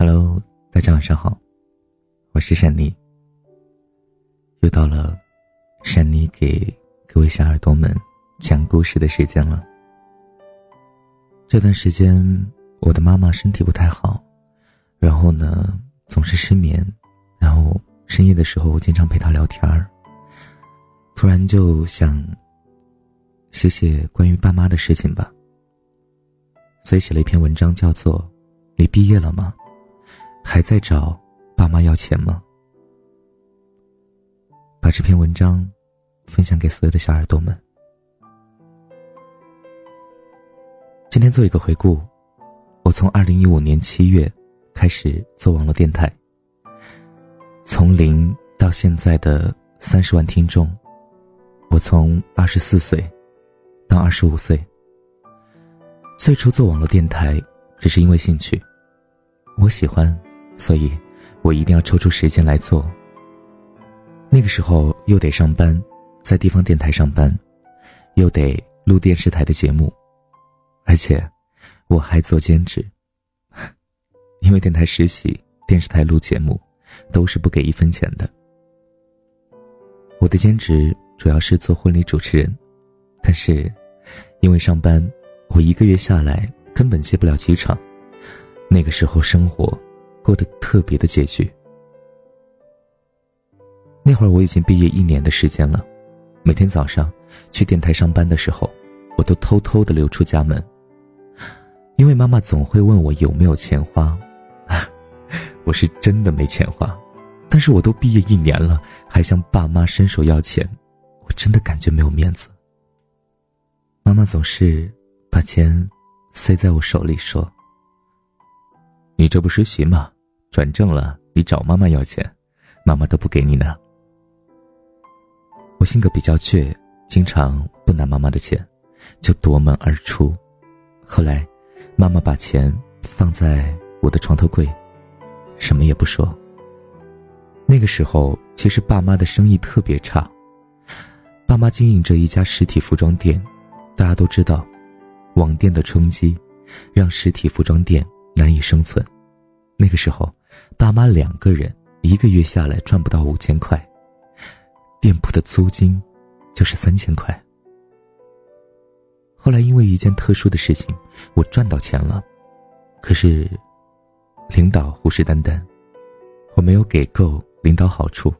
Hello，大家晚上好，我是珊妮。又到了珊妮给各位小耳朵们讲故事的时间了。这段时间，我的妈妈身体不太好，然后呢总是失眠，然后深夜的时候我经常陪她聊天儿。突然就想写写关于爸妈的事情吧，所以写了一篇文章，叫做《你毕业了吗？还在找爸妈要钱吗？》把这篇文章分享给所有的小耳朵们。今天做一个回顾，我从二零一五年七月开始做网络电台，从零到现在的三十万听众。我从二十四岁到二十五岁，最初做网络电台只是因为兴趣，我喜欢，所以我一定要抽出时间来做。那个时候又得上班，在地方电台上班，又得录电视台的节目，而且我还做兼职，因为电台实习、电视台录节目都是不给一分钱的。我的兼职。主要是做婚礼主持人，但是，因为上班，我一个月下来根本接不了几场。那个时候生活过得特别的拮据。那会儿我已经毕业一年的时间了，每天早上去电台上班的时候，我都偷偷的溜出家门，因为妈妈总会问我有没有钱花，我是真的没钱花，但是我都毕业一年了，还向爸妈伸手要钱。我真的感觉没有面子。妈妈总是把钱塞在我手里，说：“你这不实习吗？转正了，你找妈妈要钱，妈妈都不给你呢。”我性格比较倔，经常不拿妈妈的钱，就夺门而出。后来，妈妈把钱放在我的床头柜，什么也不说。那个时候，其实爸妈的生意特别差。爸妈经营着一家实体服装店，大家都知道，网店的冲击，让实体服装店难以生存。那个时候，爸妈两个人一个月下来赚不到五千块，店铺的租金就是三千块。后来因为一件特殊的事情，我赚到钱了，可是领导虎视眈眈，我没有给够领导好处，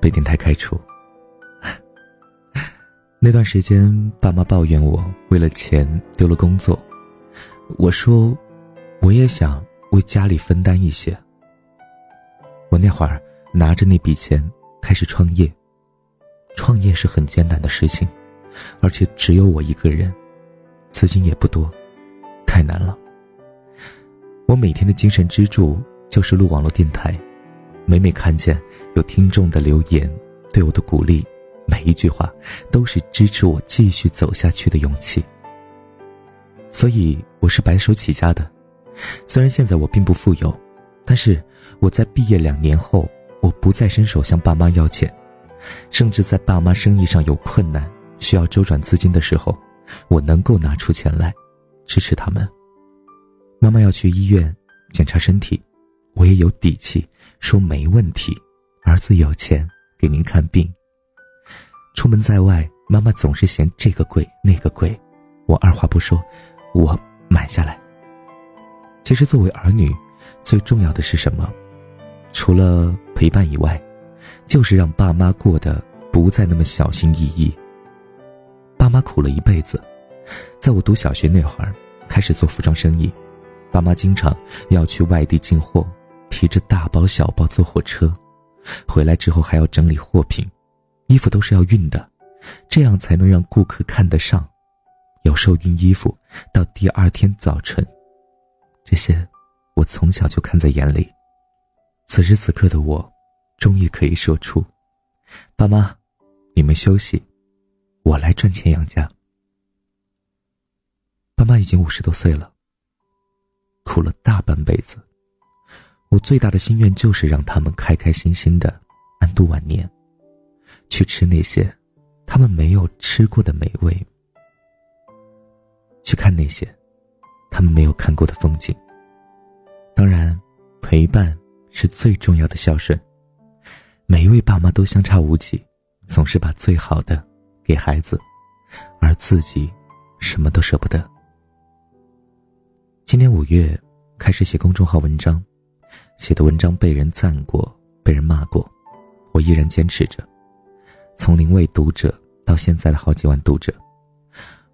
被电台开除。那段时间，爸妈抱怨我为了钱丢了工作。我说，我也想为家里分担一些。我那会儿拿着那笔钱开始创业。创业是很艰难的事情，而且只有我一个人，资金也不多，太难了。我每天的精神支柱就是录网络电台，每每看见有听众的留言，对我的鼓励。每一句话都是支持我继续走下去的勇气。所以我是白手起家的，虽然现在我并不富有，但是我在毕业两年后，我不再伸手向爸妈要钱，甚至在爸妈生意上有困难需要周转资金的时候，我能够拿出钱来支持他们。妈妈要去医院检查身体，我也有底气说没问题，儿子有钱给您看病。出门在外，妈妈总是嫌这个贵那个贵，我二话不说，我买下来。其实作为儿女，最重要的是什么？除了陪伴以外，就是让爸妈过得不再那么小心翼翼。爸妈苦了一辈子，在我读小学那会儿，开始做服装生意，爸妈经常要去外地进货，提着大包小包坐火车，回来之后还要整理货品。衣服都是要熨的，这样才能让顾客看得上。有时候熨衣服到第二天早晨，这些我从小就看在眼里。此时此刻的我，终于可以说出：“爸妈，你们休息，我来赚钱养家。”爸妈已经五十多岁了，苦了大半辈子，我最大的心愿就是让他们开开心心的安度晚年。去吃那些他们没有吃过的美味，去看那些他们没有看过的风景。当然，陪伴是最重要的孝顺。每一位爸妈都相差无几，总是把最好的给孩子，而自己什么都舍不得。今年五月开始写公众号文章，写的文章被人赞过，被人骂过，我依然坚持着。从零位读者到现在的好几万读者，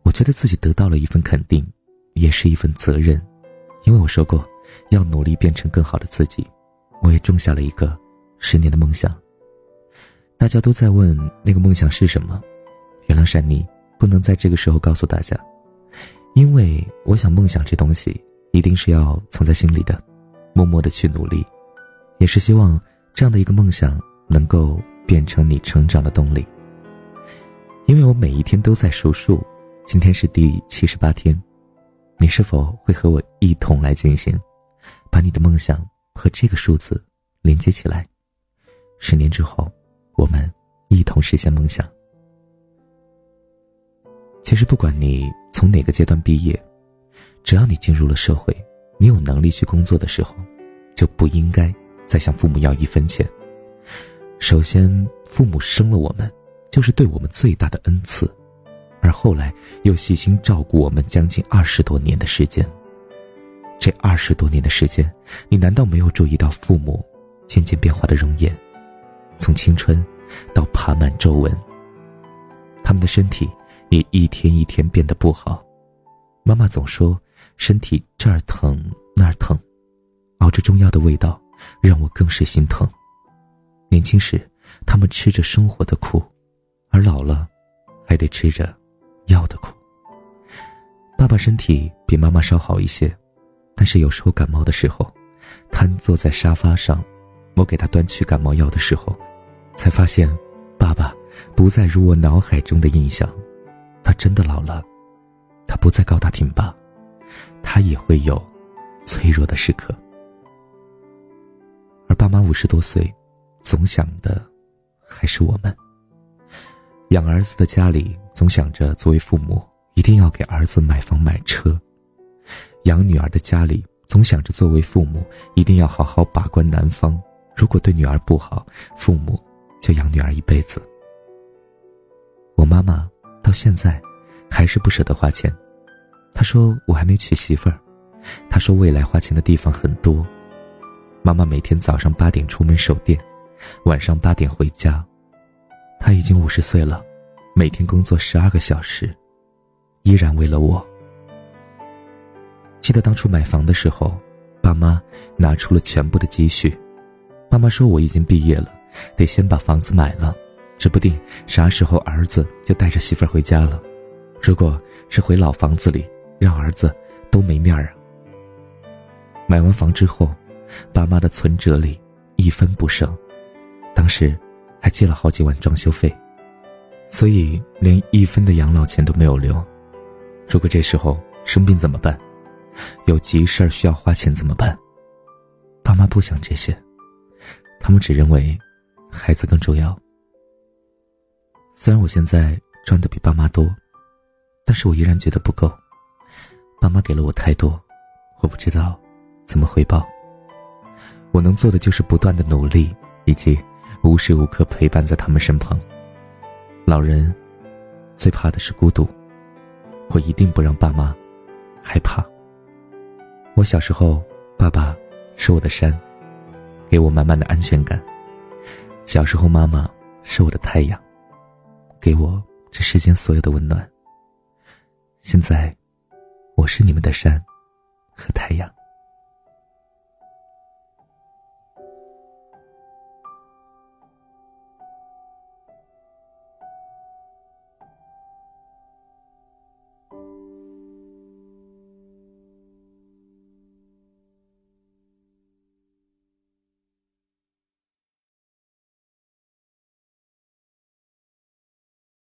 我觉得自己得到了一份肯定，也是一份责任。因为我说过，要努力变成更好的自己。我也种下了一个十年的梦想。大家都在问那个梦想是什么，原谅珊妮不能在这个时候告诉大家，因为我想梦想这东西一定是要藏在心里的，默默的去努力，也是希望这样的一个梦想能够变成你成长的动力。因为我每一天都在数数，今天是第七十八天，你是否会和我一同来进行，把你的梦想和这个数字连接起来？十年之后。我们一同实现梦想。其实，不管你从哪个阶段毕业，只要你进入了社会，你有能力去工作的时候，就不应该再向父母要一分钱。首先，父母生了我们，就是对我们最大的恩赐，而后来又细心照顾我们将近二十多年的时间。这二十多年的时间，你难道没有注意到父母渐渐变化的容颜？从青春到爬满皱纹，他们的身体也一天一天变得不好。妈妈总说身体这儿疼那儿疼，熬着中药的味道让我更是心疼。年轻时，他们吃着生活的苦，而老了，还得吃着药的苦。爸爸身体比妈妈稍好一些，但是有时候感冒的时候，瘫坐在沙发上。我给他端去感冒药的时候，才发现，爸爸不再如我脑海中的印象，他真的老了，他不再高大挺拔，他也会有脆弱的时刻。而爸妈五十多岁，总想的还是我们。养儿子的家里总想着作为父母一定要给儿子买房买车，养女儿的家里总想着作为父母一定要好好把关男方。如果对女儿不好，父母就养女儿一辈子。我妈妈到现在还是不舍得花钱，她说我还没娶媳妇儿，她说未来花钱的地方很多。妈妈每天早上八点出门守店，晚上八点回家。她已经五十岁了，每天工作十二个小时，依然为了我。记得当初买房的时候，爸妈拿出了全部的积蓄。妈妈说：“我已经毕业了，得先把房子买了，指不定啥时候儿子就带着媳妇儿回家了。如果是回老房子里，让儿子都没面儿啊。”买完房之后，爸妈的存折里一分不剩，当时还借了好几万装修费，所以连一分的养老钱都没有留。如果这时候生病怎么办？有急事需要花钱怎么办？爸妈不想这些。他们只认为，孩子更重要。虽然我现在赚的比爸妈多，但是我依然觉得不够。爸妈给了我太多，我不知道怎么回报。我能做的就是不断的努力，以及无时无刻陪伴在他们身旁。老人最怕的是孤独，我一定不让爸妈害怕。我小时候，爸爸是我的山。给我满满的安全感。小时候，妈妈是我的太阳，给我这世间所有的温暖。现在，我是你们的山和太阳。